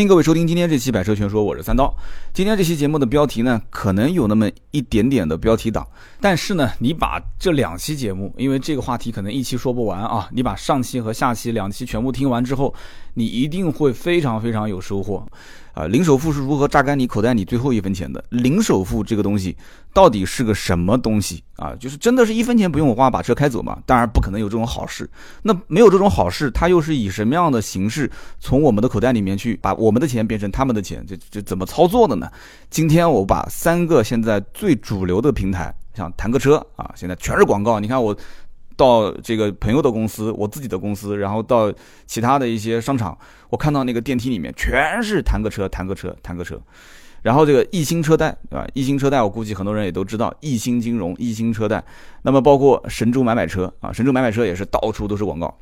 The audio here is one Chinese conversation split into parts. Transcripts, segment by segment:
欢迎各位收听今天这期《百车全说》，我是三刀。今天这期节目的标题呢，可能有那么一点点的标题党，但是呢，你把这两期节目，因为这个话题可能一期说不完啊，你把上期和下期两期全部听完之后，你一定会非常非常有收获。啊，零首付是如何榨干你口袋里最后一分钱的？零首付这个东西到底是个什么东西啊？就是真的是一分钱不用花把车开走吗？当然不可能有这种好事。那没有这种好事，它又是以什么样的形式从我们的口袋里面去把我们的钱变成他们的钱？这这怎么操作的呢？今天我把三个现在最主流的平台，像谈个车啊，现在全是广告。你看我。到这个朋友的公司，我自己的公司，然后到其他的一些商场，我看到那个电梯里面全是弹个车，弹个车，弹个车。然后这个易鑫车贷，对吧？易鑫车贷，我估计很多人也都知道，易鑫金融、易鑫车贷。那么包括神州买买车啊，神州买买车也是到处都是广告。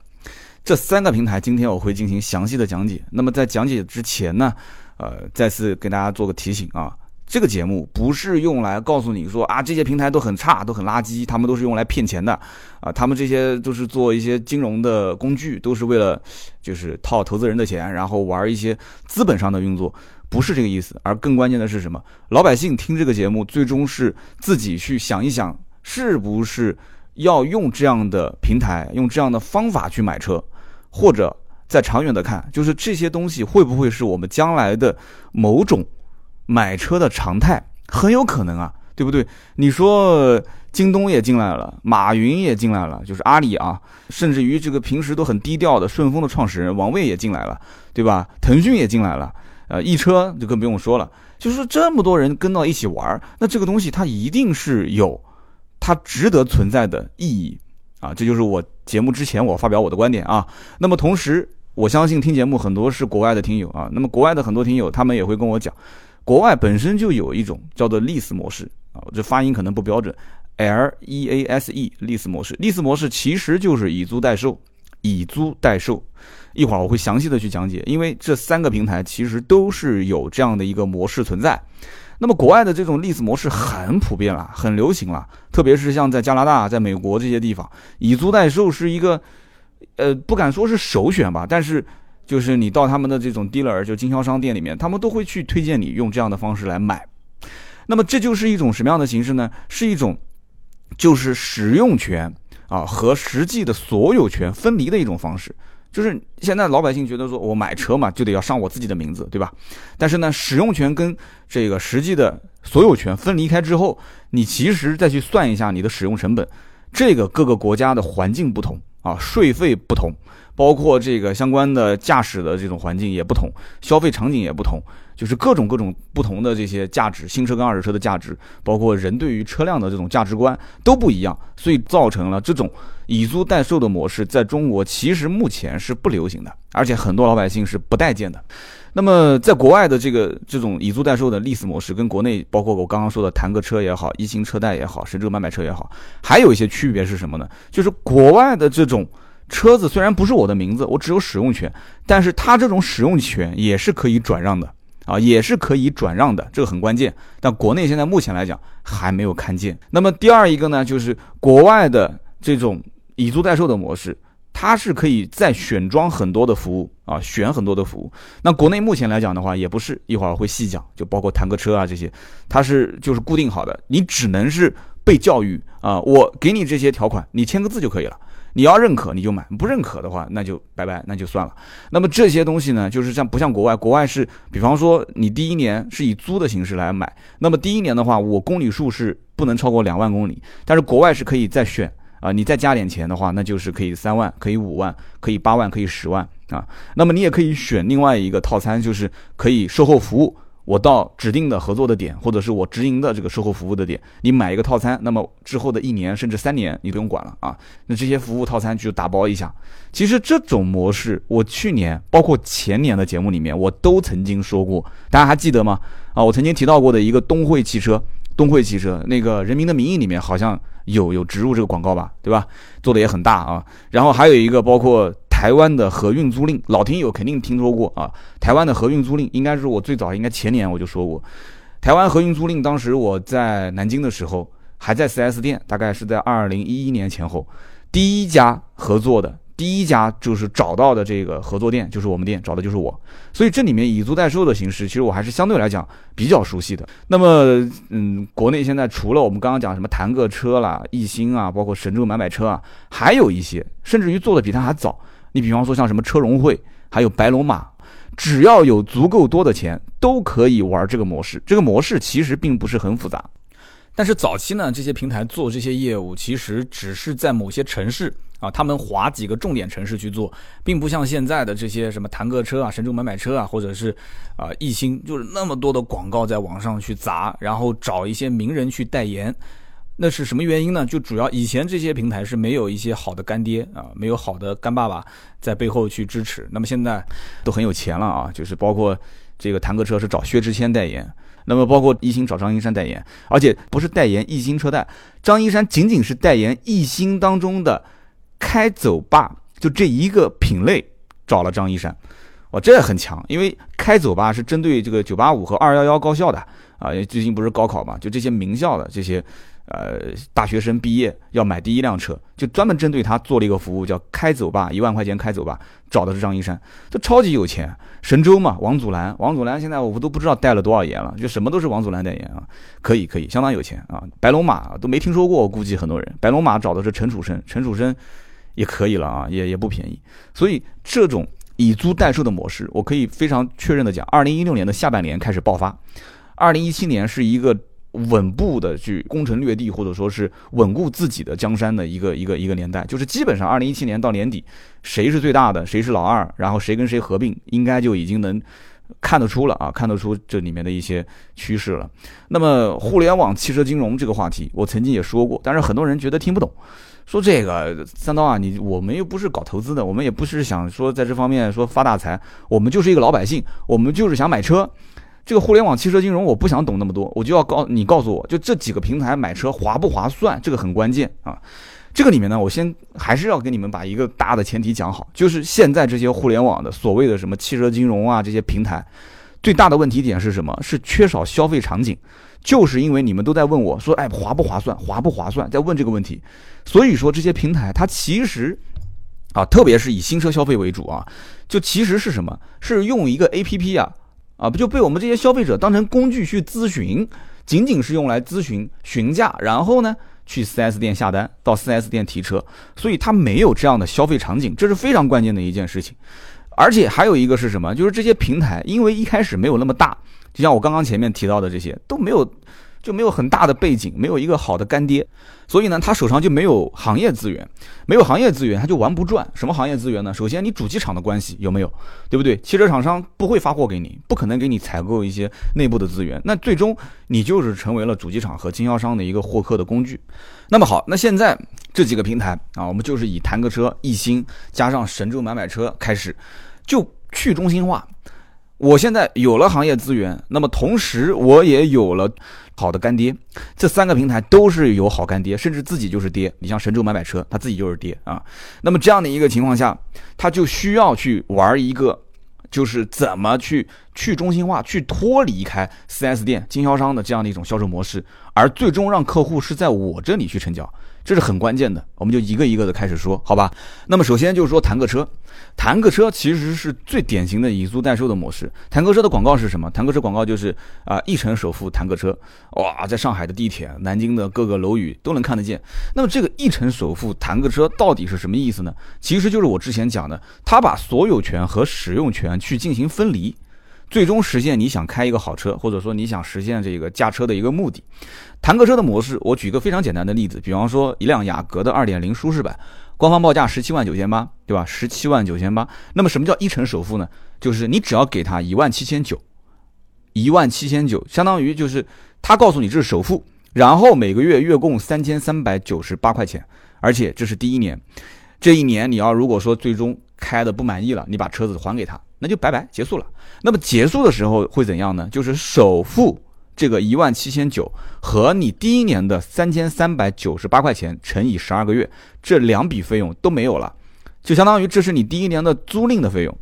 这三个平台，今天我会进行详细的讲解。那么在讲解之前呢，呃，再次给大家做个提醒啊。这个节目不是用来告诉你说啊，这些平台都很差，都很垃圾，他们都是用来骗钱的，啊，他们这些都是做一些金融的工具，都是为了就是套投资人的钱，然后玩一些资本上的运作，不是这个意思。而更关键的是什么？老百姓听这个节目，最终是自己去想一想，是不是要用这样的平台，用这样的方法去买车，或者再长远的看，就是这些东西会不会是我们将来的某种。买车的常态很有可能啊，对不对？你说京东也进来了，马云也进来了，就是阿里啊，甚至于这个平时都很低调的顺丰的创始人王卫也进来了，对吧？腾讯也进来了，呃，易车就更不用说了。就是说这么多人跟到一起玩，那这个东西它一定是有它值得存在的意义啊！这就是我节目之前我发表我的观点啊。那么同时，我相信听节目很多是国外的听友啊，那么国外的很多听友他们也会跟我讲。国外本身就有一种叫做 lease 模式啊，这发音可能不标准，L E A S E lease 模式，lease 模式其实就是以租代售，以租代售。一会儿我会详细的去讲解，因为这三个平台其实都是有这样的一个模式存在。那么国外的这种 lease 模式很普遍了，很流行了，特别是像在加拿大、在美国这些地方，以租代售是一个，呃，不敢说是首选吧，但是。就是你到他们的这种 dealer 就经销商店里面，他们都会去推荐你用这样的方式来买。那么这就是一种什么样的形式呢？是一种就是使用权啊和实际的所有权分离的一种方式。就是现在老百姓觉得说我买车嘛就得要上我自己的名字，对吧？但是呢，使用权跟这个实际的所有权分离开之后，你其实再去算一下你的使用成本，这个各个国家的环境不同啊，税费不同。包括这个相关的驾驶的这种环境也不同，消费场景也不同，就是各种各种不同的这些价值，新车跟二手车的价值，包括人对于车辆的这种价值观都不一样，所以造成了这种以租代售的模式在中国其实目前是不流行的，而且很多老百姓是不待见的。那么在国外的这个这种以租代售的历史模式，跟国内包括我刚刚说的弹个车也好，一星车贷也好，神州买买车也好，还有一些区别是什么呢？就是国外的这种。车子虽然不是我的名字，我只有使用权，但是它这种使用权也是可以转让的啊，也是可以转让的，这个很关键。但国内现在目前来讲还没有看见。那么第二一个呢，就是国外的这种以租代售的模式，它是可以再选装很多的服务啊，选很多的服务。那国内目前来讲的话，也不是，一会儿会细讲，就包括谈个车啊这些，它是就是固定好的，你只能是被教育啊，我给你这些条款，你签个字就可以了。你要认可你就买，不认可的话那就拜拜，那就算了。那么这些东西呢，就是像不像国外？国外是，比方说你第一年是以租的形式来买，那么第一年的话，我公里数是不能超过两万公里，但是国外是可以再选啊，你再加点钱的话，那就是可以三万，可以五万，可以八万，可以十万啊。那么你也可以选另外一个套餐，就是可以售后服务。我到指定的合作的点，或者是我直营的这个售后服务的点，你买一个套餐，那么之后的一年甚至三年你不用管了啊。那这些服务套餐就打包一下。其实这种模式，我去年包括前年的节目里面，我都曾经说过，大家还记得吗？啊，我曾经提到过的一个东汇汽车，东汇汽车那个《人民的名义》里面好像有有植入这个广告吧，对吧？做的也很大啊。然后还有一个包括。台湾的合运租赁，老听友肯定听说过啊。台湾的合运租赁，应该是我最早，应该前年我就说过。台湾合运租赁，当时我在南京的时候，还在 4S 店，大概是在2011年前后，第一家合作的第一家就是找到的这个合作店，就是我们店找的就是我，所以这里面以租代售的形式，其实我还是相对来讲比较熟悉的。那么，嗯，国内现在除了我们刚刚讲什么谈个车啦、易星啊，包括神州买买车啊，还有一些甚至于做的比他还早。你比方说像什么车融汇，还有白龙马，只要有足够多的钱，都可以玩这个模式。这个模式其实并不是很复杂。但是早期呢，这些平台做这些业务，其实只是在某些城市啊，他们划几个重点城市去做，并不像现在的这些什么弹个车啊、神州买买车啊，或者是啊易星，就是那么多的广告在网上去砸，然后找一些名人去代言。那是什么原因呢？就主要以前这些平台是没有一些好的干爹啊，没有好的干爸爸在背后去支持。那么现在都很有钱了啊，就是包括这个弹个车是找薛之谦代言。那么包括一星找张一山代言，而且不是代言一星车贷，张一山仅仅是代言一星当中的开走吧，就这一个品类找了张一山，哇，这很强，因为开走吧是针对这个九八五和二幺幺高校的啊，最近不是高考嘛，就这些名校的这些。呃，大学生毕业要买第一辆车，就专门针对他做了一个服务，叫开走吧，一万块钱开走吧，找的是张一山，这超级有钱。神州嘛，王祖蓝，王祖蓝现在我都不知道带了多少年了，就什么都是王祖蓝代言啊，可以可以，相当有钱啊。白龙马都没听说过，我估计很多人。白龙马找的是陈楚生，陈楚生也可以了啊，也也不便宜。所以这种以租代售的模式，我可以非常确认的讲，二零一六年的下半年开始爆发，二零一七年是一个。稳步的去攻城略地，或者说是稳固自己的江山的一个一个一个年代，就是基本上二零一七年到年底，谁是最大的，谁是老二，然后谁跟谁合并，应该就已经能看得出了啊，看得出这里面的一些趋势了。那么互联网汽车金融这个话题，我曾经也说过，但是很多人觉得听不懂，说这个三刀啊，你我们又不是搞投资的，我们也不是想说在这方面说发大财，我们就是一个老百姓，我们就是想买车。这个互联网汽车金融，我不想懂那么多，我就要告你告诉我就这几个平台买车划不划算，这个很关键啊。这个里面呢，我先还是要跟你们把一个大的前提讲好，就是现在这些互联网的所谓的什么汽车金融啊，这些平台最大的问题点是什么？是缺少消费场景，就是因为你们都在问我说，哎，划不划算，划不划算，在问这个问题，所以说这些平台它其实啊，特别是以新车消费为主啊，就其实是什么？是用一个 A P P 啊。啊，不就被我们这些消费者当成工具去咨询，仅仅是用来咨询询价，然后呢去 4S 店下单，到 4S 店提车，所以它没有这样的消费场景，这是非常关键的一件事情。而且还有一个是什么？就是这些平台，因为一开始没有那么大，就像我刚刚前面提到的这些都没有。就没有很大的背景，没有一个好的干爹，所以呢，他手上就没有行业资源，没有行业资源，他就玩不转。什么行业资源呢？首先，你主机厂的关系有没有，对不对？汽车厂商不会发货给你，不可能给你采购一些内部的资源，那最终你就是成为了主机厂和经销商的一个获客的工具。那么好，那现在这几个平台啊，我们就是以弹个车、易星加上神州买买车开始，就去中心化。我现在有了行业资源，那么同时我也有了好的干爹，这三个平台都是有好干爹，甚至自己就是爹。你像神州买买车，他自己就是爹啊。那么这样的一个情况下，他就需要去玩一个，就是怎么去去中心化，去脱离开 4S 店经销商的这样的一种销售模式，而最终让客户是在我这里去成交。这是很关键的，我们就一个一个的开始说，好吧？那么首先就是说谈个车，谈个车其实是最典型的以租代售的模式。谈个车的广告是什么？谈个车广告就是啊，一成首付谈个车，哇，在上海的地铁、南京的各个楼宇都能看得见。那么这个一成首付谈个车到底是什么意思呢？其实就是我之前讲的，他把所有权和使用权去进行分离。最终实现你想开一个好车，或者说你想实现这个驾车的一个目的。谈个车的模式，我举个非常简单的例子，比方说一辆雅阁的二点零舒适版，官方报价十七万九千八，对吧？十七万九千八。那么什么叫一成首付呢？就是你只要给他一万七千九，一万七千九，相当于就是他告诉你这是首付，然后每个月月供三千三百九十八块钱，而且这是第一年，这一年你要如果说最终开的不满意了，你把车子还给他。那就拜拜结束了。那么结束的时候会怎样呢？就是首付这个一万七千九和你第一年的三千三百九十八块钱乘以十二个月，这两笔费用都没有了，就相当于这是你第一年的租赁的费用。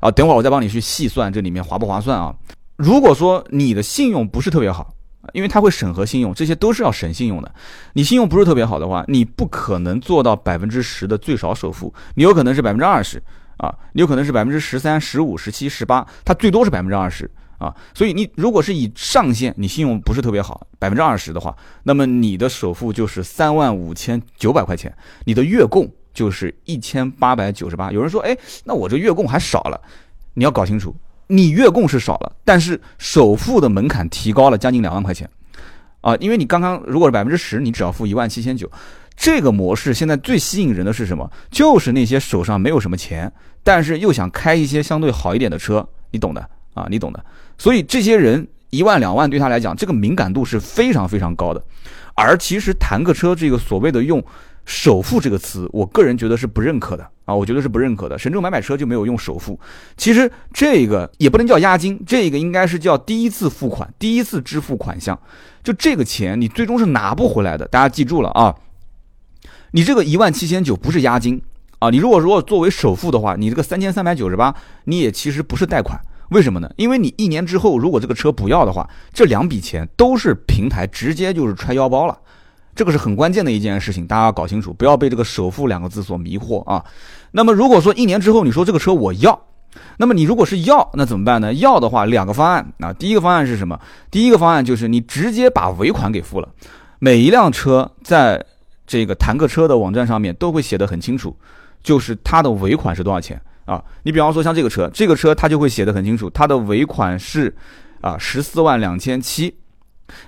啊，等会儿我再帮你去细算这里面划不划算啊？如果说你的信用不是特别好，因为它会审核信用，这些都是要审信用的。你信用不是特别好的话，你不可能做到百分之十的最少首付，你有可能是百分之二十啊，你有可能是百分之十三、十五、十七、十八，它最多是百分之二十啊。所以你如果是以上限，你信用不是特别好，百分之二十的话，那么你的首付就是三万五千九百块钱，你的月供就是一千八百九十八。有人说，哎，那我这月供还少了，你要搞清楚。你月供是少了，但是首付的门槛提高了将近两万块钱，啊，因为你刚刚如果是百分之十，你只要付一万七千九，这个模式现在最吸引人的是什么？就是那些手上没有什么钱，但是又想开一些相对好一点的车，你懂的啊，你懂的。所以这些人一万两万对他来讲，这个敏感度是非常非常高的。而其实谈个车这个所谓的用。首付这个词，我个人觉得是不认可的啊，我觉得是不认可的。神州买买车就没有用首付，其实这个也不能叫押金，这个应该是叫第一次付款，第一次支付款项。就这个钱，你最终是拿不回来的。大家记住了啊，你这个一万七千九不是押金啊，你如果说作为首付的话，你这个三千三百九十八，你也其实不是贷款，为什么呢？因为你一年之后如果这个车不要的话，这两笔钱都是平台直接就是揣腰包了。这个是很关键的一件事情，大家要搞清楚，不要被这个首付两个字所迷惑啊。那么如果说一年之后你说这个车我要，那么你如果是要，那怎么办呢？要的话，两个方案啊。第一个方案是什么？第一个方案就是你直接把尾款给付了。每一辆车在这个谈个车的网站上面都会写的很清楚，就是它的尾款是多少钱啊？你比方说像这个车，这个车它就会写的很清楚，它的尾款是啊十四万两千七。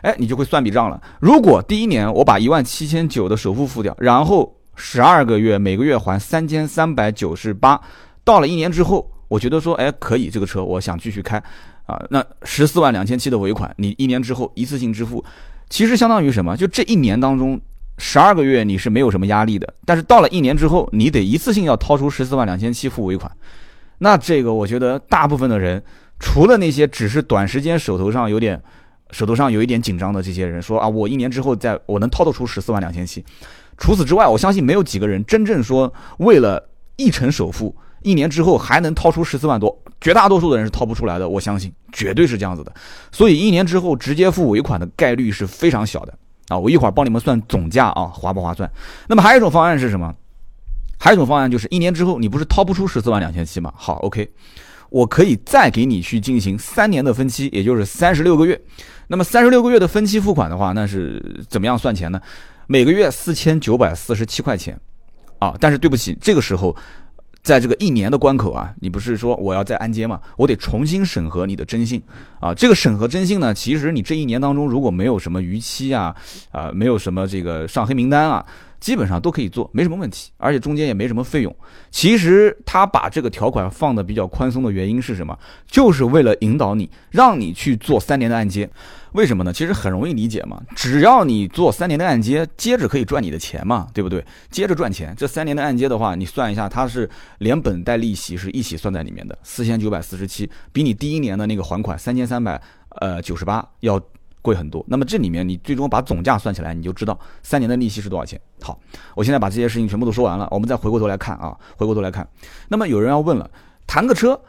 哎，你就会算笔账了。如果第一年我把一万七千九的首付付掉，然后十二个月每个月还三千三百九十八，到了一年之后，我觉得说，哎，可以，这个车我想继续开，啊，那十四万两千七的尾款，你一年之后一次性支付，其实相当于什么？就这一年当中，十二个月你是没有什么压力的，但是到了一年之后，你得一次性要掏出十四万两千七付尾款，那这个我觉得大部分的人，除了那些只是短时间手头上有点。手头上有一点紧张的这些人说啊，我一年之后再我能掏得出十四万两千七。除此之外，我相信没有几个人真正说为了一成首付，一年之后还能掏出十四万多。绝大多数的人是掏不出来的，我相信绝对是这样子的。所以一年之后直接付尾款的概率是非常小的啊！我一会儿帮你们算总价啊，划不划算？那么还有一种方案是什么？还有一种方案就是一年之后你不是掏不出十四万两千七吗？好，OK。我可以再给你去进行三年的分期，也就是三十六个月。那么三十六个月的分期付款的话，那是怎么样算钱呢？每个月四千九百四十七块钱，啊，但是对不起，这个时候，在这个一年的关口啊，你不是说我要再按揭嘛？我得重新审核你的征信啊。这个审核征信呢，其实你这一年当中如果没有什么逾期啊，啊，没有什么这个上黑名单啊。基本上都可以做，没什么问题，而且中间也没什么费用。其实他把这个条款放的比较宽松的原因是什么？就是为了引导你，让你去做三年的按揭。为什么呢？其实很容易理解嘛，只要你做三年的按揭，接着可以赚你的钱嘛，对不对？接着赚钱。这三年的按揭的话，你算一下，它是连本带利息是一起算在里面的，四千九百四十七，比你第一年的那个还款三千三百呃九十八要。贵很多，那么这里面你最终把总价算起来，你就知道三年的利息是多少钱。好，我现在把这些事情全部都说完了，我们再回过头来看啊，回过头来看。那么有人要问了，谈个车，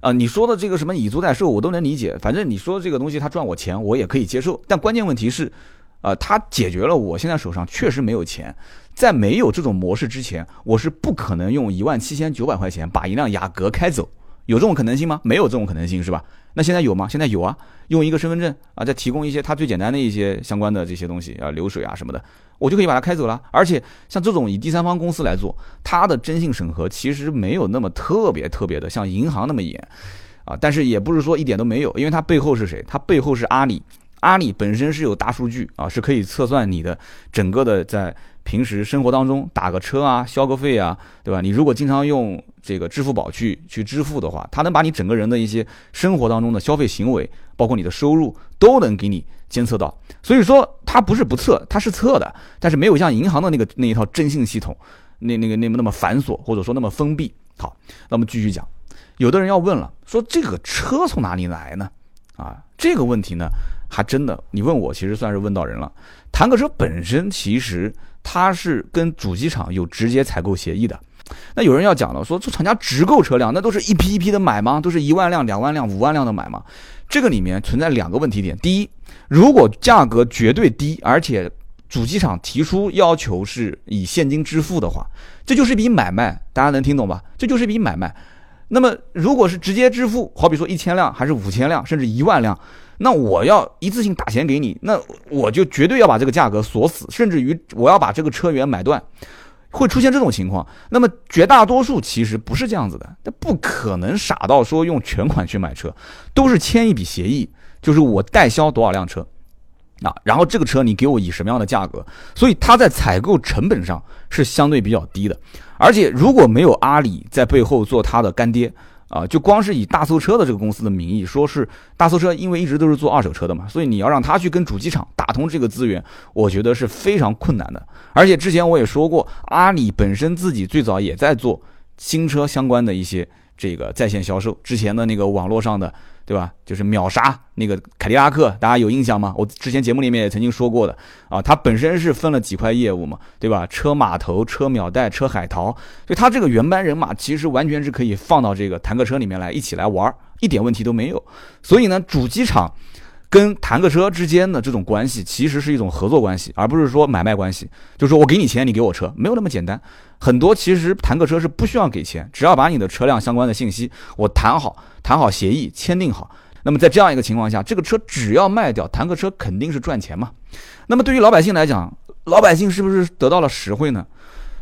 啊，你说的这个什么以租代售，我都能理解，反正你说的这个东西他赚我钱，我也可以接受。但关键问题是，啊，他解决了我现在手上确实没有钱，在没有这种模式之前，我是不可能用一万七千九百块钱把一辆雅阁开走。有这种可能性吗？没有这种可能性，是吧？那现在有吗？现在有啊，用一个身份证啊，再提供一些它最简单的一些相关的这些东西啊，流水啊什么的，我就可以把它开走了。而且像这种以第三方公司来做，它的征信审核其实没有那么特别特别的像银行那么严啊，但是也不是说一点都没有，因为它背后是谁？它背后是阿里，阿里本身是有大数据啊，是可以测算你的整个的在。平时生活当中打个车啊，消个费啊，对吧？你如果经常用这个支付宝去去支付的话，它能把你整个人的一些生活当中的消费行为，包括你的收入，都能给你监测到。所以说它不是不测，它是测的，但是没有像银行的那个那一套征信系统，那那个那么那么繁琐，或者说那么封闭。好，那么继续讲，有的人要问了，说这个车从哪里来呢？啊，这个问题呢，还真的，你问我其实算是问到人了。坦克车本身其实。它是跟主机厂有直接采购协议的，那有人要讲了，说这厂家直购车辆，那都是一批一批的买吗？都是一万辆、两万辆、五万辆的买吗？这个里面存在两个问题点。第一，如果价格绝对低，而且主机厂提出要求是以现金支付的话，这就是一笔买卖，大家能听懂吧？这就是一笔买卖。那么如果是直接支付，好比说一千辆，还是五千辆，甚至一万辆，那我要一次性打钱给你，那我就绝对要把这个价格锁死，甚至于我要把这个车源买断。会出现这种情况，那么绝大多数其实不是这样子的，那不可能傻到说用全款去买车，都是签一笔协议，就是我代销多少辆车，啊，然后这个车你给我以什么样的价格，所以它在采购成本上是相对比较低的，而且如果没有阿里在背后做它的干爹。啊，就光是以大搜车的这个公司的名义，说是大搜车，因为一直都是做二手车的嘛，所以你要让他去跟主机厂打通这个资源，我觉得是非常困难的。而且之前我也说过，阿里本身自己最早也在做新车相关的一些这个在线销售，之前的那个网络上的。对吧？就是秒杀那个凯迪拉克，大家有印象吗？我之前节目里面也曾经说过的啊，它本身是分了几块业务嘛，对吧？车码头、车秒带、车海淘，所以它这个原班人马其实完全是可以放到这个坦克车里面来一起来玩，一点问题都没有。所以呢，主机厂。跟坦克车之间的这种关系，其实是一种合作关系，而不是说买卖关系。就是说我给你钱，你给我车，没有那么简单。很多其实坦克车是不需要给钱，只要把你的车辆相关的信息我谈好，谈好协议，签订好。那么在这样一个情况下，这个车只要卖掉，坦克车肯定是赚钱嘛。那么对于老百姓来讲，老百姓是不是得到了实惠呢？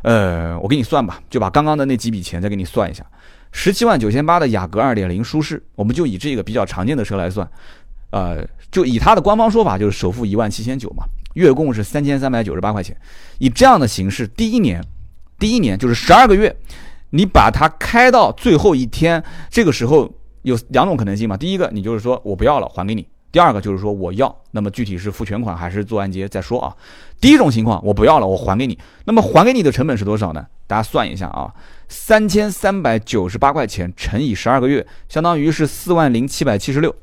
呃，我给你算吧，就把刚刚的那几笔钱再给你算一下。十七万九千八的雅阁二点零舒适，我们就以这个比较常见的车来算。呃，就以他的官方说法，就是首付一万七千九嘛，月供是三千三百九十八块钱。以这样的形式，第一年，第一年就是十二个月，你把它开到最后一天，这个时候有两种可能性嘛。第一个，你就是说我不要了，还给你；第二个就是说我要，那么具体是付全款还是做按揭再说啊。第一种情况，我不要了，我还给你。那么还给你的成本是多少呢？大家算一下啊，三千三百九十八块钱乘以十二个月，相当于是四万零七百七十六。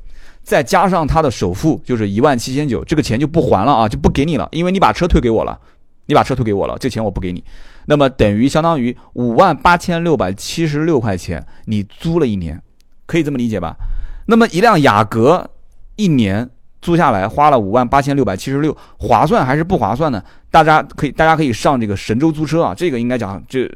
再加上他的首付就是一万七千九，这个钱就不还了啊，就不给你了，因为你把车退给我了，你把车退给我了，这钱我不给你，那么等于相当于五万八千六百七十六块钱，你租了一年，可以这么理解吧？那么一辆雅阁一年租下来花了五万八千六百七十六，划算还是不划算呢？大家可以大家可以上这个神州租车啊，这个应该讲这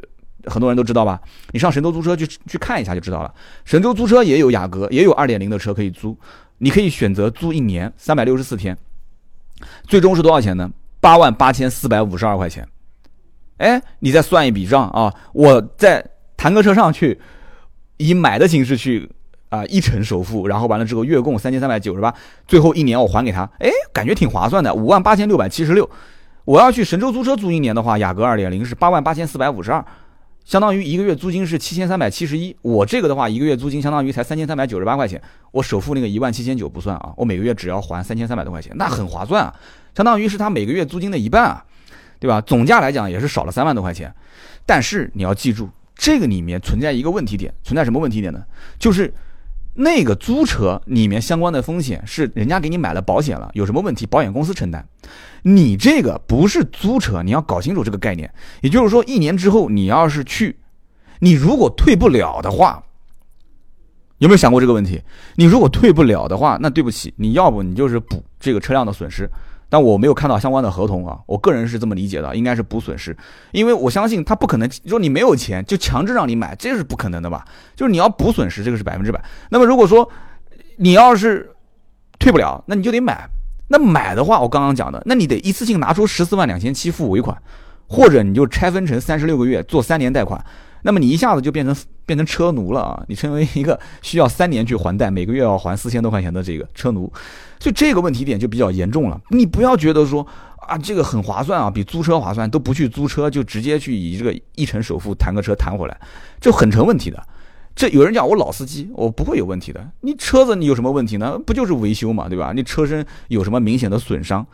很多人都知道吧？你上神州租车去去看一下就知道了，神州租车也有雅阁，也有二点零的车可以租。你可以选择租一年三百六十四天，最终是多少钱呢？八万八千四百五十二块钱。哎，你再算一笔账啊！我在坦克车上去以买的形式去啊，一成首付，然后完了之后月供三千三百九十八，最后一年我还给他，哎，感觉挺划算的，五万八千六百七十六。我要去神州租车租一年的话，雅阁二点零是八万八千四百五十二。相当于一个月租金是七千三百七十一，我这个的话一个月租金相当于才三千三百九十八块钱，我首付那个一万七千九不算啊，我每个月只要还三千三百多块钱，那很划算啊，相当于是他每个月租金的一半啊，对吧？总价来讲也是少了三万多块钱，但是你要记住，这个里面存在一个问题点，存在什么问题点呢？就是。那个租车里面相关的风险是人家给你买了保险了，有什么问题保险公司承担。你这个不是租车，你要搞清楚这个概念。也就是说，一年之后你要是去，你如果退不了的话，有没有想过这个问题？你如果退不了的话，那对不起，你要不你就是补这个车辆的损失。但我没有看到相关的合同啊，我个人是这么理解的，应该是补损失，因为我相信他不可能说你没有钱就强制让你买，这是不可能的吧？就是你要补损失，这个是百分之百。那么如果说你要是退不了，那你就得买。那买的话，我刚刚讲的，那你得一次性拿出十四万两千七付尾款，或者你就拆分成三十六个月做三年贷款。那么你一下子就变成变成车奴了啊！你成为一个需要三年去还贷，每个月要还四千多块钱的这个车奴，所以这个问题点就比较严重了。你不要觉得说啊，这个很划算啊，比租车划算，都不去租车，就直接去以这个一成首付谈个车谈回来，就很成问题的。这有人讲我老司机，我不会有问题的。你车子你有什么问题呢？不就是维修嘛，对吧？你车身有什么明显的损伤？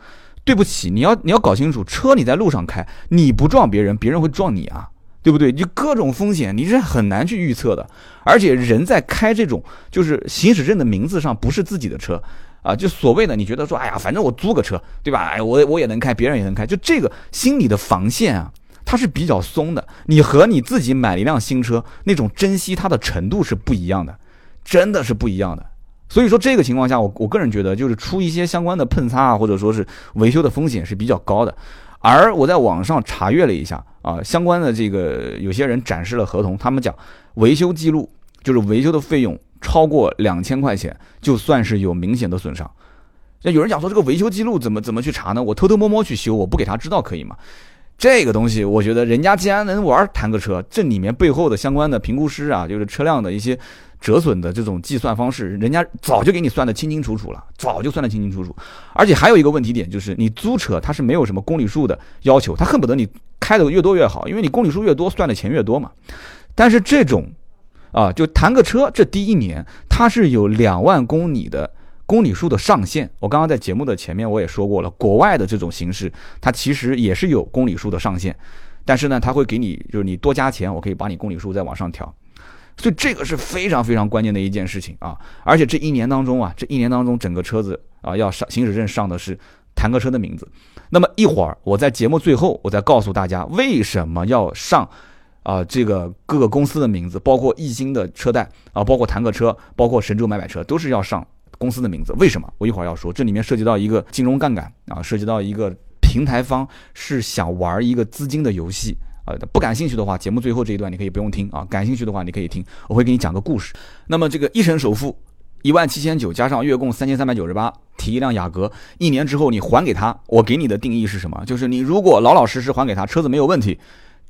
对不起，你要你要搞清楚，车你在路上开，你不撞别人，别人会撞你啊。对不对？就各种风险，你是很难去预测的。而且人在开这种就是行驶证的名字上不是自己的车啊，就所谓的你觉得说，哎呀，反正我租个车，对吧？哎，我我也能开，别人也能开，就这个心理的防线啊，它是比较松的。你和你自己买了一辆新车那种珍惜它的程度是不一样的，真的是不一样的。所以说这个情况下，我我个人觉得就是出一些相关的碰擦啊，或者说是维修的风险是比较高的。而我在网上查阅了一下啊，相关的这个有些人展示了合同，他们讲维修记录就是维修的费用超过两千块钱，就算是有明显的损伤。那有人讲说这个维修记录怎么怎么去查呢？我偷偷摸摸去修，我不给他知道可以吗？这个东西，我觉得人家既然能玩弹个车，这里面背后的相关的评估师啊，就是车辆的一些折损的这种计算方式，人家早就给你算的清清楚楚了，早就算的清清楚楚。而且还有一个问题点就是，你租车它是没有什么公里数的要求，他恨不得你开的越多越好，因为你公里数越多，算的钱越多嘛。但是这种，啊，就谈个车，这第一年它是有两万公里的。公里数的上限，我刚刚在节目的前面我也说过了，国外的这种形式，它其实也是有公里数的上限，但是呢，它会给你就是你多加钱，我可以把你公里数再往上调，所以这个是非常非常关键的一件事情啊！而且这一年当中啊，这一年当中整个车子啊要上行驶证上的是坦克车的名字，那么一会儿我在节目最后我再告诉大家为什么要上啊这个各个公司的名字，包括易星的车贷啊，包括坦克车，包括神州买买车都是要上。公司的名字为什么？我一会儿要说，这里面涉及到一个金融杠杆啊，涉及到一个平台方是想玩一个资金的游戏啊。不感兴趣的话，节目最后这一段你可以不用听啊。感兴趣的话，你可以听，我会给你讲个故事。那么这个一成首付一万七千九，加上月供三千三百九十八，提一辆雅阁，一年之后你还给他，我给你的定义是什么？就是你如果老老实实还给他，车子没有问题，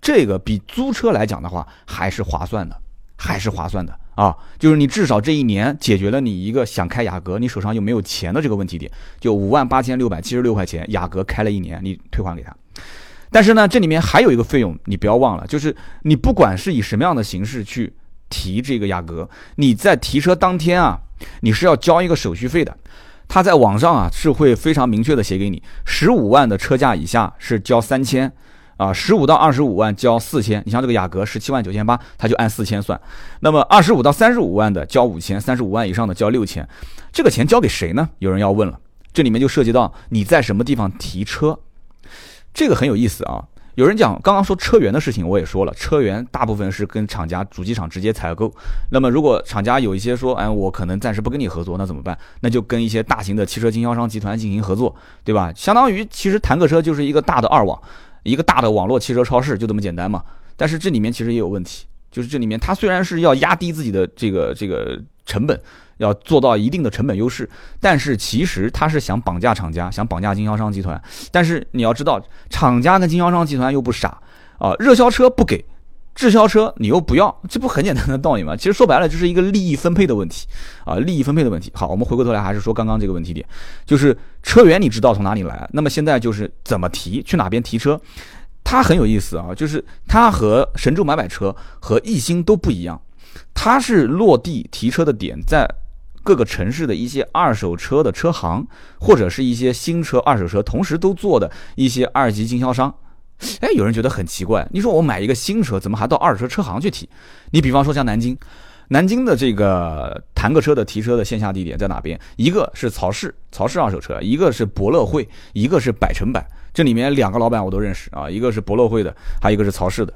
这个比租车来讲的话还是划算的，还是划算的。啊，就是你至少这一年解决了你一个想开雅阁，你手上又没有钱的这个问题点，就五万八千六百七十六块钱，雅阁开了一年，你退还给他。但是呢，这里面还有一个费用，你不要忘了，就是你不管是以什么样的形式去提这个雅阁，你在提车当天啊，你是要交一个手续费的。他在网上啊是会非常明确的写给你，十五万的车价以下是交三千。啊，十五到二十五万交四千，你像这个雅阁十七万九千八，他就按四千算。那么二十五到三十五万的交五千，三十五万以上的交六千，这个钱交给谁呢？有人要问了，这里面就涉及到你在什么地方提车，这个很有意思啊。有人讲刚刚说车源的事情，我也说了，车源大部分是跟厂家主机厂直接采购。那么如果厂家有一些说，哎，我可能暂时不跟你合作，那怎么办？那就跟一些大型的汽车经销商集团进行合作，对吧？相当于其实坦克车就是一个大的二网。一个大的网络汽车超市就这么简单嘛？但是这里面其实也有问题，就是这里面它虽然是要压低自己的这个这个成本，要做到一定的成本优势，但是其实他是想绑架厂家，想绑架经销商集团。但是你要知道，厂家跟经销商集团又不傻啊，热销车不给。滞销车你又不要，这不很简单的道理吗？其实说白了就是一个利益分配的问题啊，利益分配的问题。好，我们回过头来还是说刚刚这个问题点，就是车源你知道从哪里来，那么现在就是怎么提，去哪边提车，它很有意思啊，就是它和神州买买车和易星都不一样，它是落地提车的点在各个城市的一些二手车的车行，或者是一些新车、二手车同时都做的一些二级经销商。哎，有人觉得很奇怪，你说我买一个新车，怎么还到二手车车行去提？你比方说像南京，南京的这个坦克车的提车的线下地点在哪边？一个是曹氏，曹氏二手车；一个是博乐汇，一个是百城百。这里面两个老板我都认识啊，一个是博乐汇的，还有一个是曹氏的。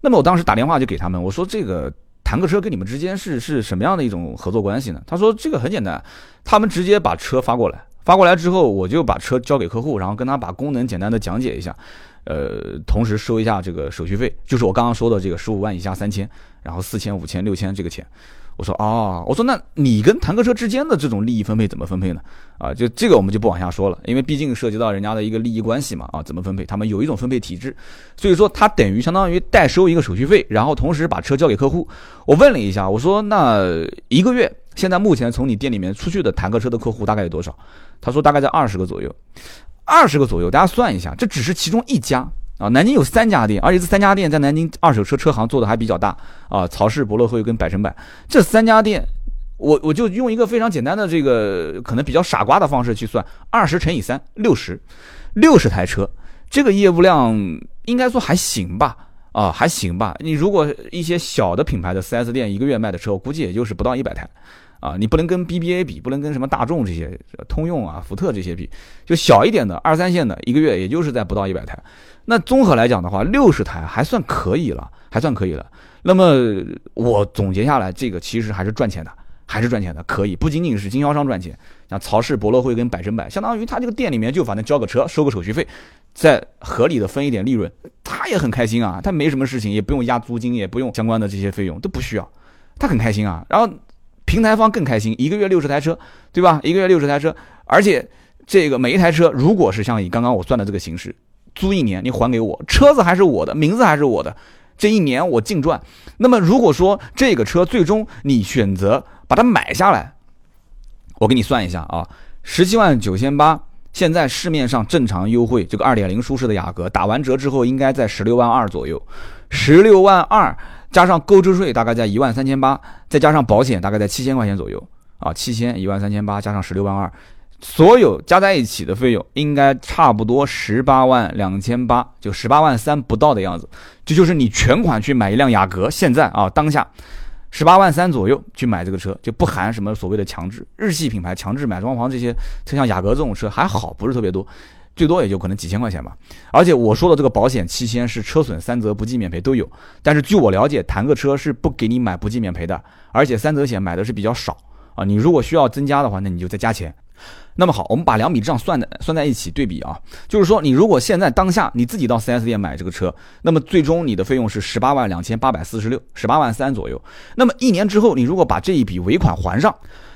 那么我当时打电话就给他们，我说这个坦克车跟你们之间是是什么样的一种合作关系呢？他说这个很简单，他们直接把车发过来，发过来之后我就把车交给客户，然后跟他把功能简单的讲解一下。呃，同时收一下这个手续费，就是我刚刚说的这个十五万以下三千，然后四千、五千、六千这个钱。我说哦，我说那你跟坦克车之间的这种利益分配怎么分配呢？啊，就这个我们就不往下说了，因为毕竟涉及到人家的一个利益关系嘛。啊，怎么分配？他们有一种分配体制，所以说他等于相当于代收一个手续费，然后同时把车交给客户。我问了一下，我说那一个月现在目前从你店里面出去的坦克车的客户大概有多少？他说大概在二十个左右。二十个左右，大家算一下，这只是其中一家啊。南京有三家店，而且这三家店在南京二手车车行做的还比较大啊。曹氏、博乐汇跟百城百这三家店，我我就用一个非常简单的这个可能比较傻瓜的方式去算，二十乘以三，六十，六十台车，这个业务量应该说还行吧？啊，还行吧。你如果一些小的品牌的 4S 店一个月卖的车，我估计也就是不到一百台。啊，你不能跟 BBA 比，不能跟什么大众这些、通用啊、福特这些比，就小一点的二三线的，一个月也就是在不到一百台。那综合来讲的话，六十台还算可以了，还算可以了。那么我总结下来，这个其实还是赚钱的，还是赚钱的，可以不仅仅是经销商赚钱，像曹氏、博乐汇跟百胜百，相当于他这个店里面就反正交个车，收个手续费，再合理的分一点利润，他也很开心啊，他没什么事情，也不用压租金，也不用相关的这些费用都不需要，他很开心啊。然后。平台方更开心，一个月六十台车，对吧？一个月六十台车，而且这个每一台车，如果是像以刚刚我算的这个形式，租一年，你还给我，车子还是我的，名字还是我的，这一年我净赚。那么如果说这个车最终你选择把它买下来，我给你算一下啊，十七万九千八，现在市面上正常优惠，这个二点零舒适的雅阁打完折之后应该在十六万二左右，十六万二。加上购置税大概在一万三千八，再加上保险大概在七千块钱左右啊，七千一万三千八加上十六万二，所有加在一起的费用应该差不多十八万两千八，就十八万三不到的样子。这就是你全款去买一辆雅阁，现在啊当下十八万三左右去买这个车，就不含什么所谓的强制日系品牌强制买装潢这些，像雅阁这种车还好，不是特别多。最多也就可能几千块钱吧，而且我说的这个保险七千是车损三责不计免赔都有，但是据我了解，谈个车是不给你买不计免赔的，而且三责险买的是比较少啊，你如果需要增加的话，那你就再加钱。那么好，我们把两笔账算的算在一起对比啊，就是说你如果现在当下你自己到 4S 店买这个车，那么最终你的费用是十八万两千八百四十六，十八万三左右。那么一年之后，你如果把这一笔尾款还上，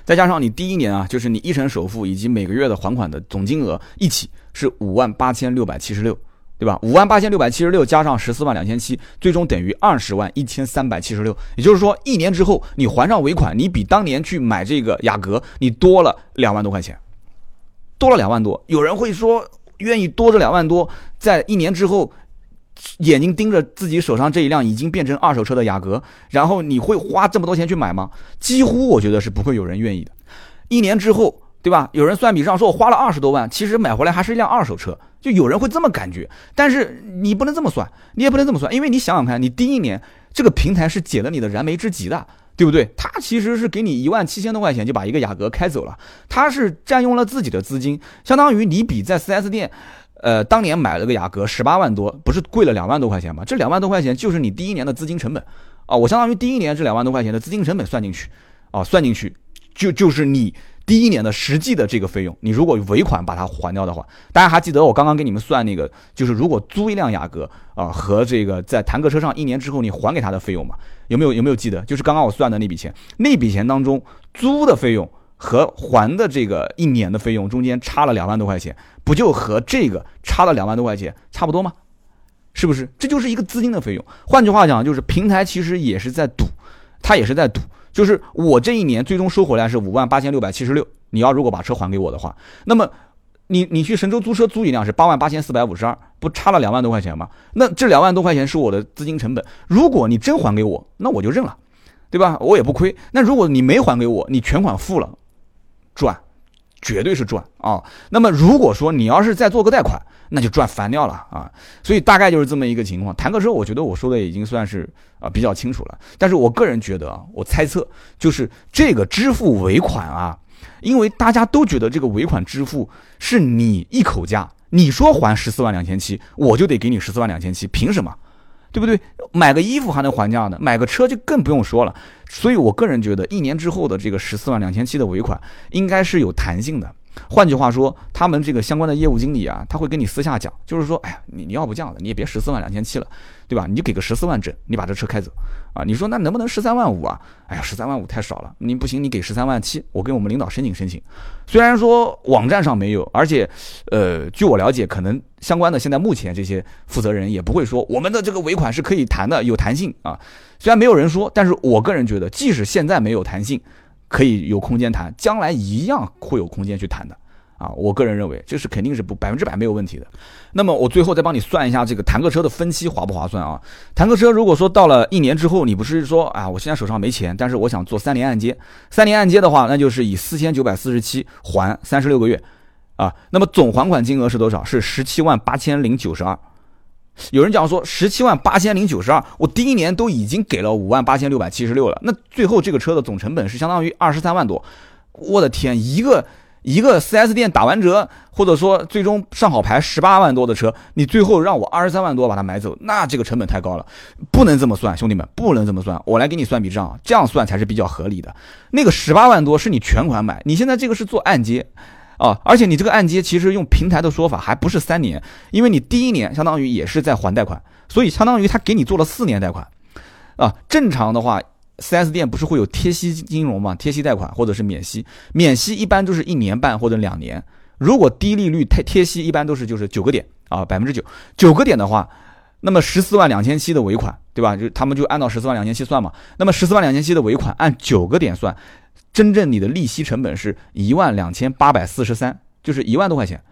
再加上你第一年啊，就是你一成首付以及每个月的还款的总金额一起。是五万八千六百七十六，对吧？五万八千六百七十六加上十四万两千七，最终等于二十万一千三百七十六。也就是说，一年之后你还上尾款，你比当年去买这个雅阁，你多了两万多块钱，多了两万多。有人会说，愿意多这两万多，在一年之后，眼睛盯着自己手上这一辆已经变成二手车的雅阁，然后你会花这么多钱去买吗？几乎我觉得是不会有人愿意的。一年之后。对吧？有人算笔账说，我花了二十多万，其实买回来还是一辆二手车，就有人会这么感觉。但是你不能这么算，你也不能这么算，因为你想想看，你第一年这个平台是解了你的燃眉之急的，对不对？他其实是给你一万七千多块钱就把一个雅阁开走了，他是占用了自己的资金，相当于你比在 4S 店，呃，当年买了个雅阁十八万多，不是贵了两万多块钱吗？这两万多块钱就是你第一年的资金成本啊，我相当于第一年这两万多块钱的资金成本算进去，啊，算进去就就是你。第一年的实际的这个费用，你如果尾款把它还掉的话，大家还记得我刚刚给你们算那个，就是如果租一辆雅阁啊，和这个在坦克车上一年之后你还给他的费用嘛？有没有有没有记得？就是刚刚我算的那笔钱，那笔钱当中租的费用和还的这个一年的费用中间差了两万多块钱，不就和这个差了两万多块钱差不多吗？是不是？这就是一个资金的费用。换句话讲，就是平台其实也是在赌，他也是在赌。就是我这一年最终收回来是五万八千六百七十六。你要如果把车还给我的话，那么你你去神州租车租一辆是八万八千四百五十二，不差了两万多块钱吗？那这两万多块钱是我的资金成本。如果你真还给我，那我就认了，对吧？我也不亏。那如果你没还给我，你全款付了，赚，绝对是赚啊。那么如果说你要是再做个贷款，那就赚翻掉了啊！所以大概就是这么一个情况。谈个车，我觉得我说的已经算是啊比较清楚了。但是我个人觉得啊，我猜测就是这个支付尾款啊，因为大家都觉得这个尾款支付是你一口价，你说还十四万两千七，我就得给你十四万两千七，凭什么？对不对？买个衣服还能还价呢，买个车就更不用说了。所以我个人觉得，一年之后的这个十四万两千七的尾款应该是有弹性的。换句话说，他们这个相关的业务经理啊，他会跟你私下讲，就是说，哎呀，你你要不这样的，你也别十四万两千七了，对吧？你就给个十四万整，你把这车开走，啊，你说那能不能十三万五啊？哎呀，十三万五太少了，你不行，你给十三万七，我跟我们领导申请申请。虽然说网站上没有，而且，呃，据我了解，可能相关的现在目前这些负责人也不会说我们的这个尾款是可以谈的，有弹性啊。虽然没有人说，但是我个人觉得，即使现在没有弹性。可以有空间谈，将来一样会有空间去谈的，啊，我个人认为这是肯定是不百分之百没有问题的。那么我最后再帮你算一下这个坦克车的分期划不划算啊？坦克车如果说到了一年之后，你不是说啊，我现在手上没钱，但是我想做三年按揭，三年按揭的话，那就是以四千九百四十七还三十六个月，啊，那么总还款金额是多少？是十七万八千零九十二，有人讲说十七万八千零九十二，我第一年都已经给了五万八千六百七十六了，那最后这个车的总成本是相当于二十三万多。我的天，一个一个 4S 店打完折，或者说最终上好牌十八万多的车，你最后让我二十三万多把它买走，那这个成本太高了，不能这么算，兄弟们，不能这么算。我来给你算笔账，这样算才是比较合理的。那个十八万多是你全款买，你现在这个是做按揭。啊，而且你这个按揭其实用平台的说法还不是三年，因为你第一年相当于也是在还贷款，所以相当于他给你做了四年贷款。啊，正常的话，4S 店不是会有贴息金融吗？贴息贷款或者是免息，免息一般都是一年半或者两年。如果低利率贴贴息，一般都是就是九个点啊，百分之九，九个点的话，那么十四万两千七的尾款，对吧？就他们就按照十四万两千七算嘛。那么十四万两千七的尾款按九个点算。真正你的利息成本是一万两千八百四十三，就是一万多块钱，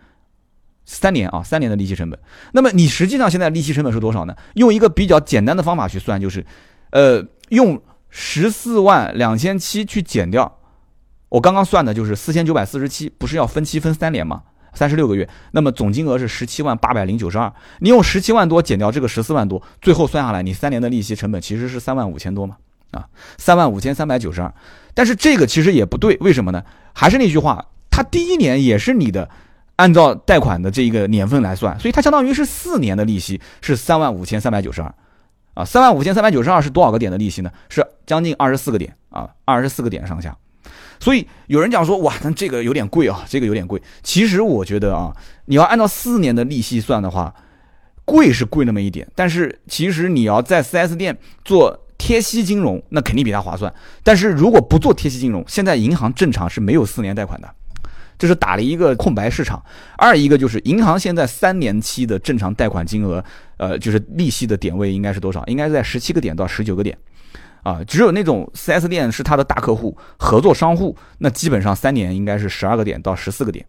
三年啊，三年的利息成本。那么你实际上现在利息成本是多少呢？用一个比较简单的方法去算，就是，呃，用十四万两千七去减掉，我刚刚算的就是四千九百四十七，不是要分期分三年吗？三十六个月，那么总金额是十七万八百零九十二。你用十七万多减掉这个十四万多，最后算下来，你三年的利息成本其实是三万五千多嘛？啊，三万五千三百九十二。但是这个其实也不对，为什么呢？还是那句话，它第一年也是你的，按照贷款的这一个年份来算，所以它相当于是四年的利息是三万五千三百九十二，啊，三万五千三百九十二是多少个点的利息呢？是将近二十四个点啊，二十四个点上下。所以有人讲说，哇，那这个有点贵啊，这个有点贵。其实我觉得啊，你要按照四年的利息算的话，贵是贵那么一点，但是其实你要在 4S 店做。贴息金融那肯定比它划算，但是如果不做贴息金融，现在银行正常是没有四年贷款的，这是打了一个空白市场。二一个就是银行现在三年期的正常贷款金额，呃，就是利息的点位应该是多少？应该在十七个点到十九个点，啊，只有那种 4S 店是他的大客户、合作商户，那基本上三年应该是十二个点到十四个点。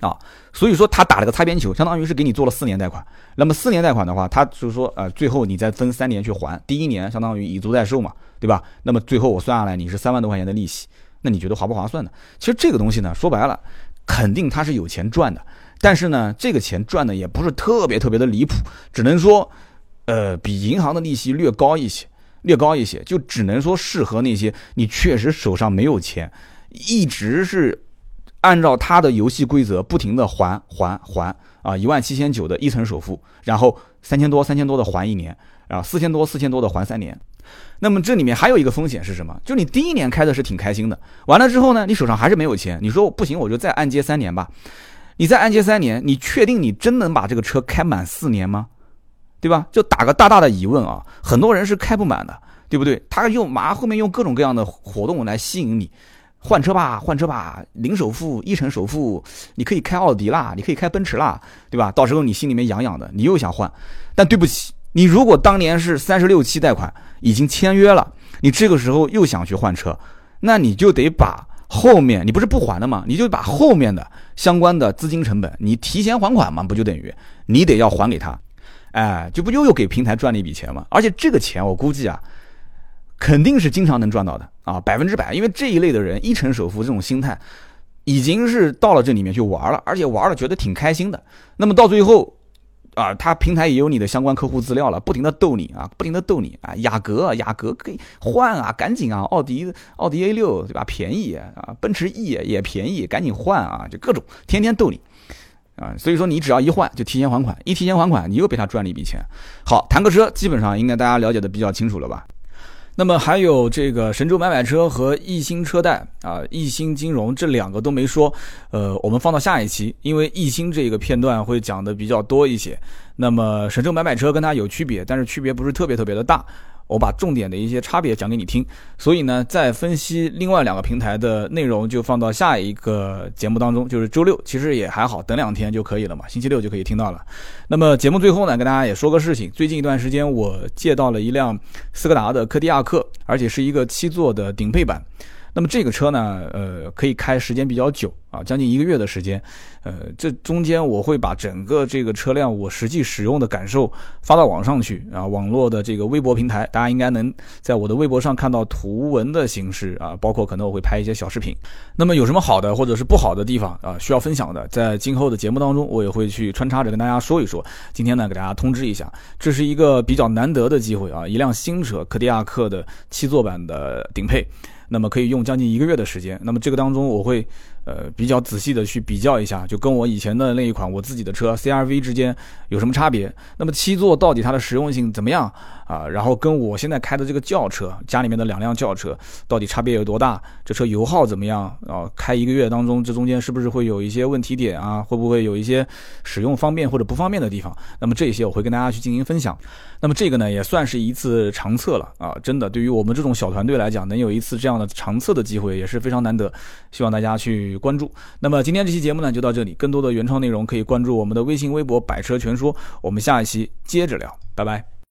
啊，所以说他打了个擦边球，相当于是给你做了四年贷款。那么四年贷款的话，他就是说，呃，最后你再分三年去还，第一年相当于以租代售嘛，对吧？那么最后我算下来，你是三万多块钱的利息，那你觉得划不划算呢？其实这个东西呢，说白了，肯定他是有钱赚的，但是呢，这个钱赚的也不是特别特别的离谱，只能说，呃，比银行的利息略高一些，略高一些，就只能说适合那些你确实手上没有钱，一直是。按照他的游戏规则，不停的还还还啊，一万七千九的一层首付，然后三千多三千多的还一年，然后四千多四千多的还三年。那么这里面还有一个风险是什么？就你第一年开的是挺开心的，完了之后呢，你手上还是没有钱，你说不行，我就再按揭三年吧。你再按揭三年，你确定你真能把这个车开满四年吗？对吧？就打个大大的疑问啊！很多人是开不满的，对不对？他用马后面用各种各样的活动来吸引你。换车吧，换车吧，零首付，一成首付，你可以开奥迪啦，你可以开奔驰啦，对吧？到时候你心里面痒痒的，你又想换，但对不起，你如果当年是三十六期贷款已经签约了，你这个时候又想去换车，那你就得把后面你不是不还的吗？你就把后面的相关的资金成本，你提前还款嘛，不就等于你得要还给他，哎，就不又又给平台赚了一笔钱吗？而且这个钱我估计啊。肯定是经常能赚到的啊，百分之百，因为这一类的人一成首付这种心态，已经是到了这里面去玩了，而且玩了觉得挺开心的。那么到最后，啊，他平台也有你的相关客户资料了，不停的逗你啊，不停的逗你啊，雅阁，雅阁可以换啊，赶紧啊，奥迪，奥迪 A 六对吧，便宜啊，奔驰 E 也便宜，赶紧换啊，就各种天天逗你啊，所以说你只要一换就提前还款，一提前还款你又被他赚了一笔钱。好，谈个车，基本上应该大家了解的比较清楚了吧？那么还有这个神州买买车和易兴车贷啊，易兴金融这两个都没说，呃，我们放到下一期，因为易兴这个片段会讲的比较多一些。那么神州买买车跟它有区别，但是区别不是特别特别的大。我把重点的一些差别讲给你听，所以呢，再分析另外两个平台的内容就放到下一个节目当中，就是周六，其实也还好，等两天就可以了嘛，星期六就可以听到了。那么节目最后呢，跟大家也说个事情，最近一段时间我借到了一辆斯柯达的柯迪亚克，而且是一个七座的顶配版。那么这个车呢，呃，可以开时间比较久啊，将近一个月的时间。呃，这中间我会把整个这个车辆我实际使用的感受发到网上去啊，网络的这个微博平台，大家应该能在我的微博上看到图文的形式啊，包括可能我会拍一些小视频。那么有什么好的或者是不好的地方啊，需要分享的，在今后的节目当中，我也会去穿插着跟大家说一说。今天呢，给大家通知一下，这是一个比较难得的机会啊，一辆新车科迪亚克的七座版的顶配。那么可以用将近一个月的时间，那么这个当中我会呃比较仔细的去比较一下，就跟我以前的那一款我自己的车 CRV 之间有什么差别？那么七座到底它的实用性怎么样啊？然后跟我现在开的这个轿车，家里面的两辆轿车到底差别有多大？这车油耗怎么样啊？开一个月当中，这中间是不是会有一些问题点啊？会不会有一些使用方便或者不方便的地方？那么这些我会跟大家去进行分享。那么这个呢也算是一次长测了啊！真的，对于我们这种小团队来讲，能有一次这样的长测的机会也是非常难得，希望大家去关注。那么今天这期节目呢就到这里，更多的原创内容可以关注我们的微信、微博“百车全说”。我们下一期接着聊，拜拜。